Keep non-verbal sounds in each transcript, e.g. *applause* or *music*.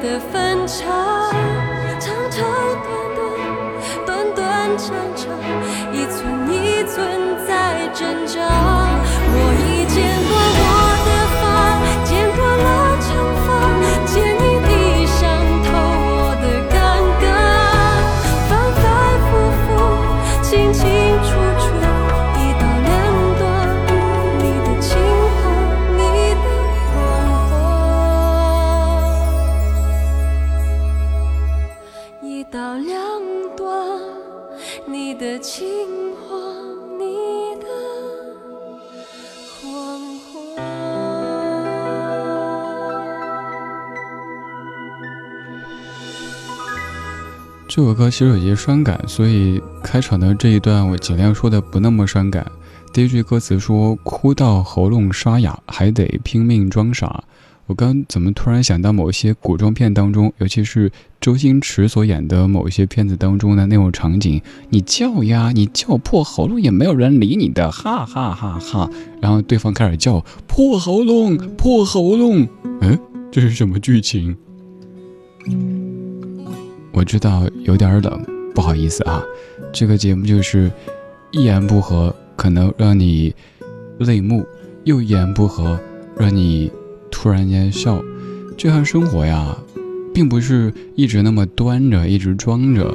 的分岔长长短短短短长长一寸一寸在挣扎这首歌其实有些伤感，所以开场的这一段我尽量说的不那么伤感。第一句歌词说：“哭到喉咙沙哑，还得拼命装傻。我刚怎么突然想到某些古装片当中，尤其是周星驰所演的某一些片子当中的那种场景？你叫呀，你叫破喉咙也没有人理你的，哈哈哈哈！然后对方开始叫破喉咙，破喉咙。嗯，这是什么剧情？我知道有点冷，不好意思啊。这个节目就是一言不合可能让你泪目，又一言不合让你。突然间笑，这样生活呀，并不是一直那么端着，一直装着，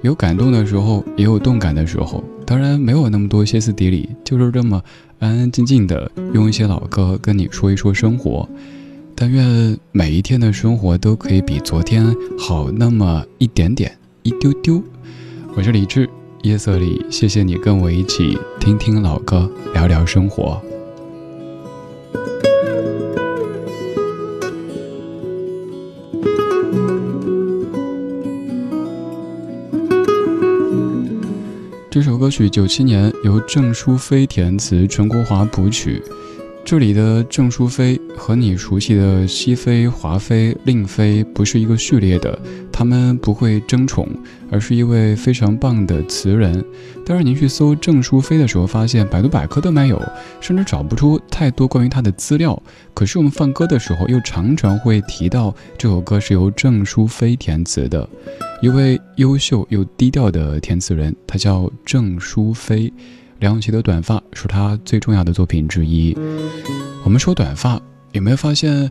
有感动的时候，也有动感的时候。当然没有那么多歇斯底里，就是这么安安静静的用一些老歌跟你说一说生活。但愿每一天的生活都可以比昨天好那么一点点，一丢丢。我是李志，夜色里，谢谢你跟我一起听听老歌，聊聊生活。这首歌曲九七年由郑淑飞填词，陈国华谱曲。这里的郑淑妃和你熟悉的熹妃、华妃、令妃不是一个序列的，他们不会争宠，而是一位非常棒的词人。但是您去搜郑淑妃的时候，发现百度百科都没有，甚至找不出太多关于她的资料。可是我们放歌的时候，又常常会提到这首歌是由郑淑妃填词的，一位优秀又低调的填词人，她叫郑淑妃。梁咏琪的短发是她最重要的作品之一。我们说短发，有没有发现，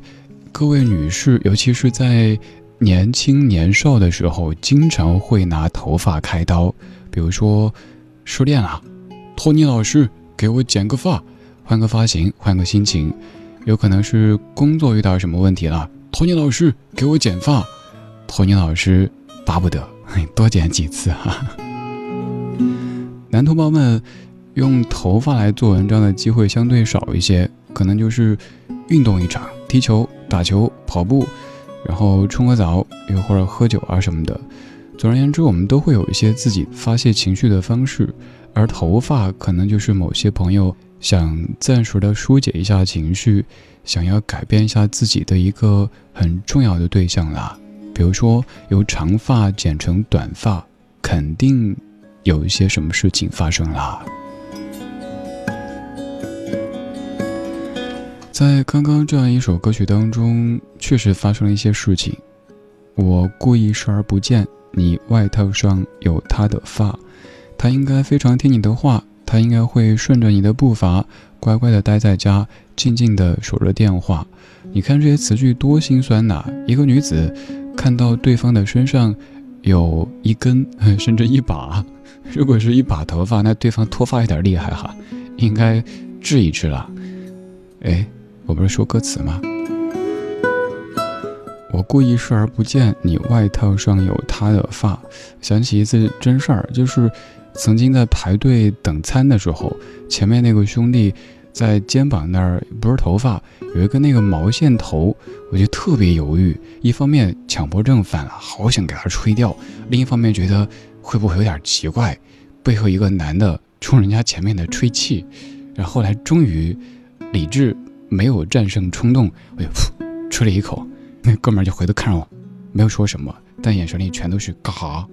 各位女士，尤其是在年轻年少的时候，经常会拿头发开刀？比如说，失恋了，托尼老师给我剪个发，换个发型，换个心情；有可能是工作遇到什么问题了，托尼老师给我剪发，托尼老师巴不得 *laughs* 多剪几次哈。男同胞们。用头发来做文章的机会相对少一些，可能就是运动一场，踢球、打球、跑步，然后冲个澡，又或者喝酒啊什么的。总而言之，我们都会有一些自己发泄情绪的方式，而头发可能就是某些朋友想暂时的疏解一下情绪，想要改变一下自己的一个很重要的对象啦。比如说，由长发剪成短发，肯定有一些什么事情发生啦。在刚刚这样一首歌曲当中，确实发生了一些事情。我故意视而不见，你外套上有他的发，他应该非常听你的话，他应该会顺着你的步伐，乖乖的待在家，静静的守着电话。你看这些词句多心酸呐！一个女子看到对方的身上有一根，*laughs* 甚至一把，如果是一把头发，那对方脱发有点厉害哈，应该治一治了。哎。我不是说歌词吗？我故意视而不见，你外套上有他的发。想起一次真事儿，就是曾经在排队等餐的时候，前面那个兄弟在肩膀那儿不是头发，有一个那个毛线头，我就特别犹豫。一方面强迫症犯了，好想给他吹掉；另一方面觉得会不会有点奇怪，背后一个男的冲人家前面的吹气。然后来终于理智。没有战胜冲动，我就噗吹了一口，那哥们儿就回头看着我，没有说什么，但眼神里全都是嘎。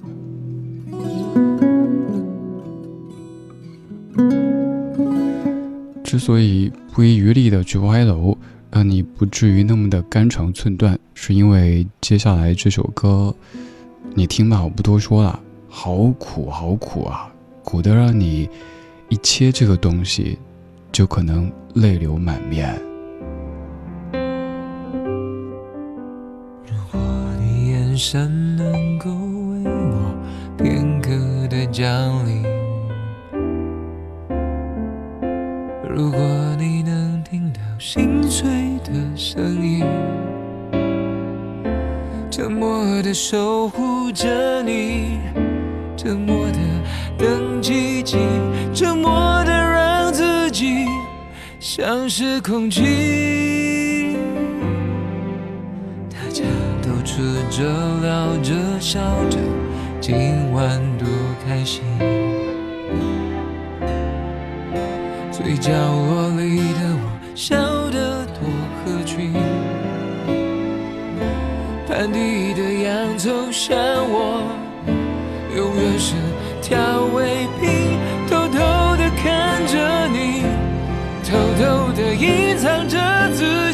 之所以不遗余力的去歪楼，让你不至于那么的肝肠寸断，是因为接下来这首歌，你听吧，我不多说了，好苦好苦啊，苦的让你一切这个东西。就可能泪流满面。如果你眼神能够为我片刻的降临，如果你能听到心碎的声音，沉默的守护着你，沉默的等奇迹，沉默的。像是空气，大家都吃着、聊着、笑着，今晚多开心。最角落里的我，笑得多合群。盘底的洋葱像我，永远是调味偷偷的隐藏着自己。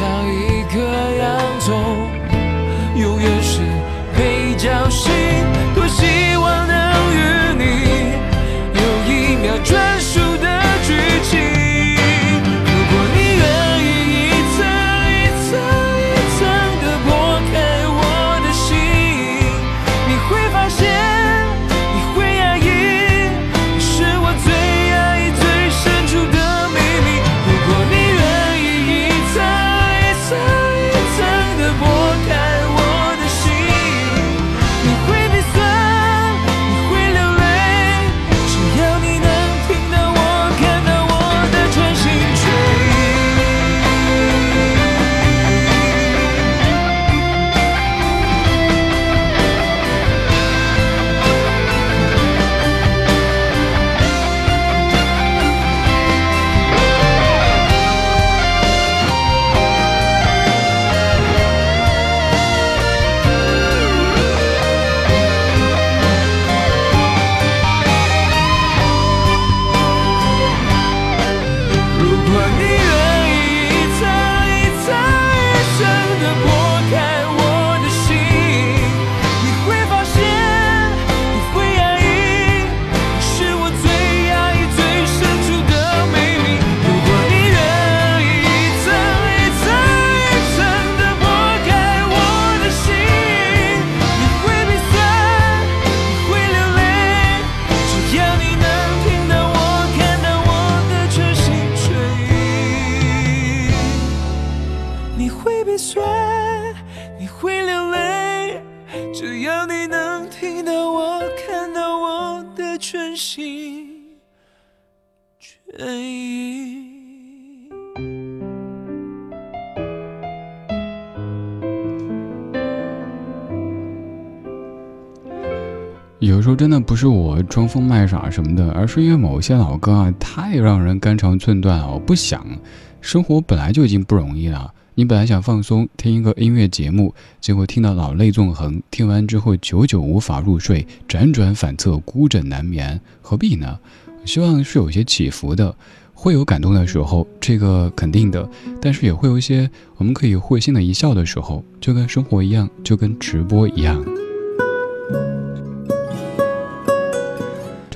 有说真的不是我装疯卖傻什么的，而是因为某些老歌啊，太让人肝肠寸断了。我不想，生活本来就已经不容易了。你本来想放松，听一个音乐节目，结果听到老泪纵横，听完之后久久无法入睡，辗转反侧，孤枕难眠，何必呢？希望是有些起伏的，会有感动的时候，这个肯定的，但是也会有一些我们可以会心的一笑的时候，就跟生活一样，就跟直播一样。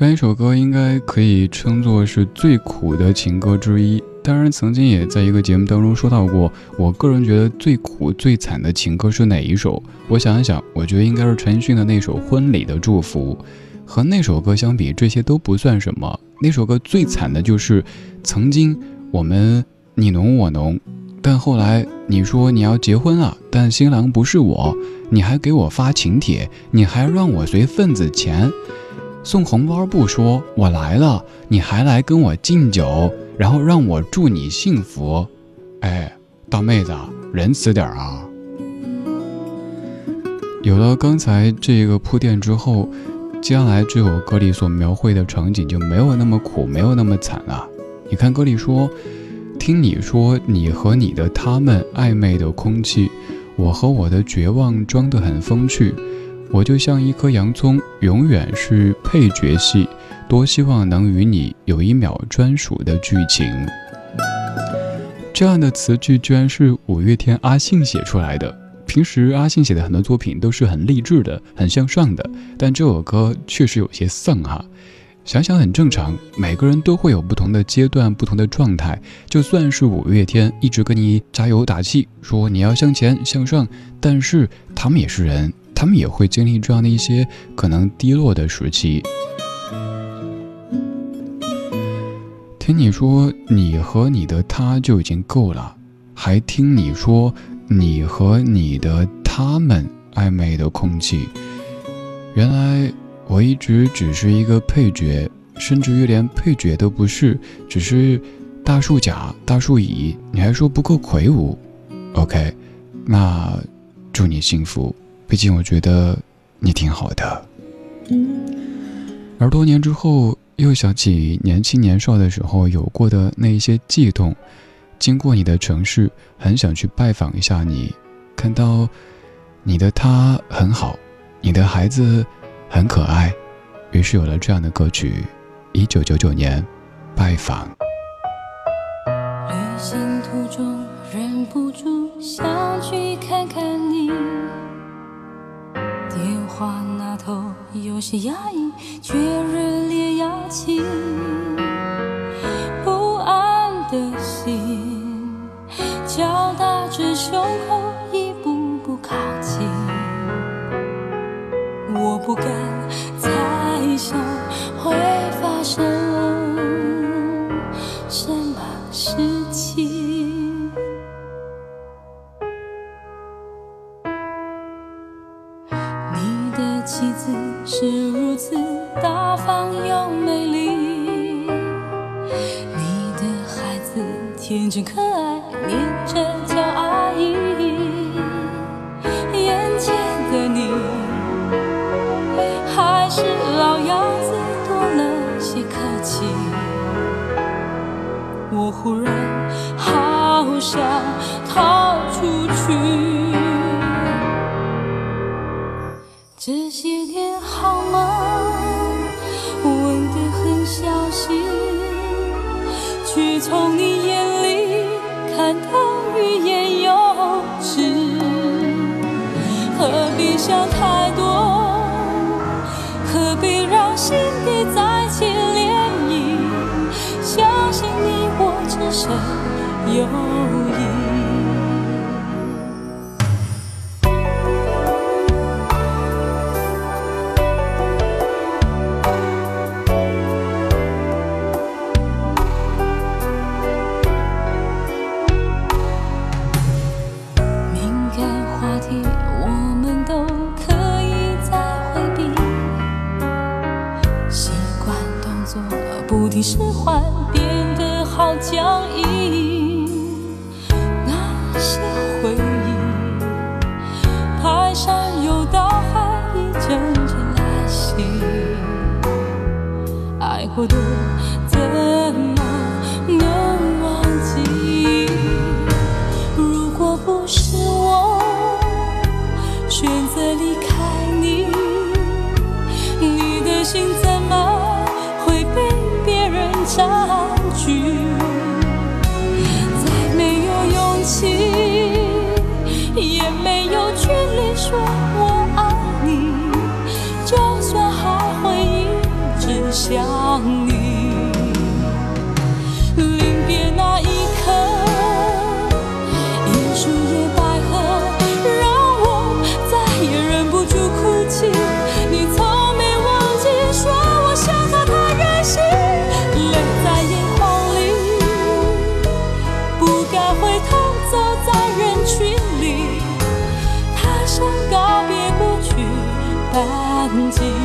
这一首歌应该可以称作是最苦的情歌之一。当然，曾经也在一个节目当中说到过，我个人觉得最苦最惨的情歌是哪一首？我想一想，我觉得应该是陈奕迅的那首《婚礼的祝福》。和那首歌相比，这些都不算什么。那首歌最惨的就是，曾经我们你侬我侬，但后来你说你要结婚了，但新郎不是我，你还给我发请帖，你还让我随份子钱。送红包不说，我来了，你还来跟我敬酒，然后让我祝你幸福。哎，大妹子，仁慈点啊！有了刚才这个铺垫之后，接下来这首歌里所描绘的场景就没有那么苦，没有那么惨了。你看歌里说：“听你说，你和你的他们暧昧的空气，我和我的绝望装得很风趣。”我就像一颗洋葱，永远是配角戏。多希望能与你有一秒专属的剧情。这样的词句居然是五月天阿信写出来的。平时阿信写的很多作品都是很励志的、很向上的，但这首歌确实有些丧哈。想想很正常，每个人都会有不同的阶段、不同的状态。就算是五月天一直跟你加油打气，说你要向前向上，但是他们也是人，他们也会经历这样的一些可能低落的时期。听你说你和你的他就已经够了，还听你说你和你的他们暧昧的空气，原来。我一直只是一个配角，甚至于连配角都不是，只是大树甲、大树乙，你还说不够魁梧？OK，那祝你幸福。毕竟我觉得你挺好的。而多年之后，又想起年轻年少的时候有过的那一些悸动，经过你的城市，很想去拜访一下你，看到你的他很好，你的孩子。很可爱，于是有了这样的歌曲。一九九九年，拜访。旅行途中忍不住想去看看，话那头有些压抑，却热烈邀请。不安的心敲打着胸口，一步步靠近。我不敢是如此大方又美丽，你的孩子天真可爱，念着叫阿姨。眼前的你还。是老样子，多了些客气。我忽然好想从你眼里看到欲言又止。何必想太多？何必让心底再起涟漪？相信你我只剩友谊。安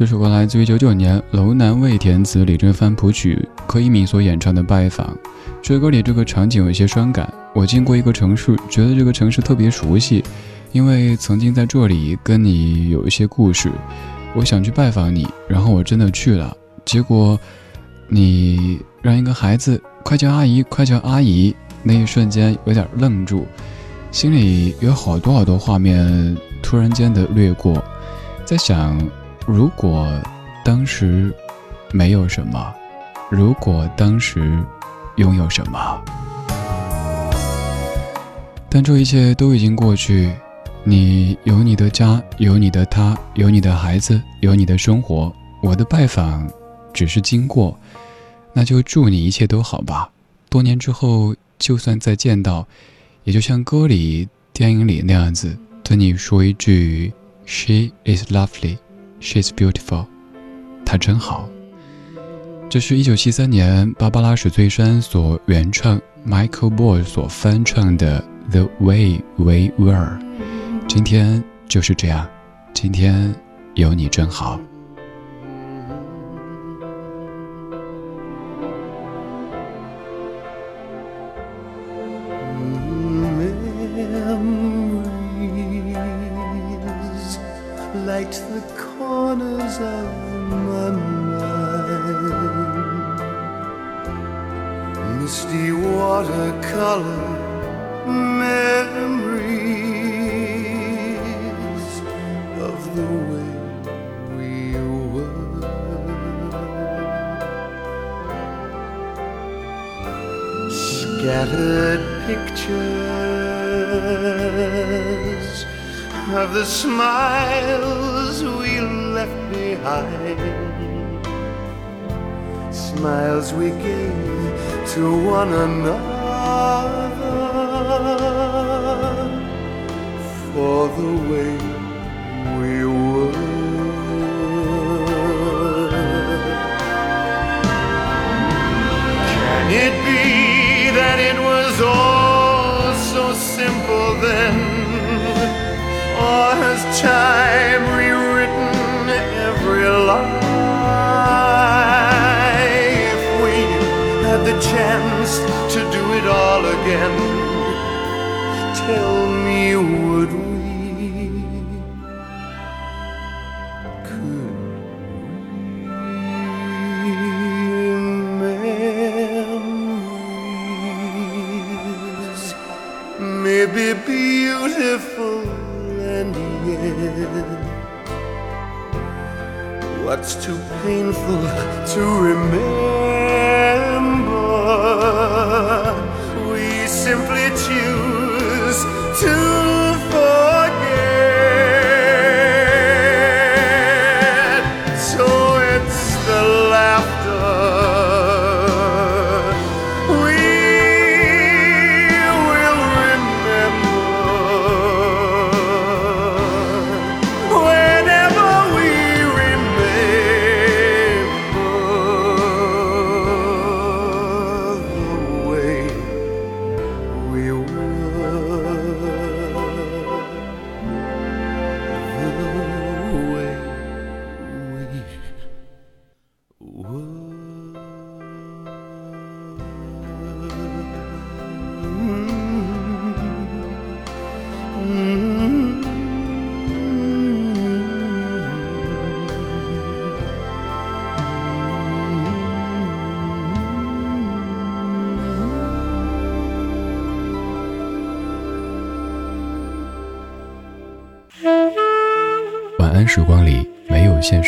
这首歌来自于九九年楼南未填词、李正帆谱曲、柯一敏所演唱的《拜访》。这歌里这个场景有些伤感。我经过一个城市，觉得这个城市特别熟悉，因为曾经在这里跟你有一些故事。我想去拜访你，然后我真的去了，结果你让一个孩子快叫阿姨，快叫阿姨，那一瞬间有点愣住，心里有好多好多画面突然间的掠过，在想。*sniffs* 如果当时没有什么，如果当时拥有什么，但这一切都已经过去。你有你的家，有你的他，有你的孩子，有你的生活。我的拜访只是经过，那就祝你一切都好吧。多年之后，就算再见到，也就像歌里、电影里那样子，对你说一句：“She is lovely。” She's beautiful，她真好。这是一九七三年芭芭拉史翠珊所原创，Michael b o y 所翻唱的《The Way We Were》。今天就是这样，今天有你真好。Of the smiles we left behind, smiles we gave to one another for the way we were. Can it be? that it was all time rewritten every lie? If we had the chance to do it all again, tell me, would we? Could be beautiful what's too painful to remember? We simply choose to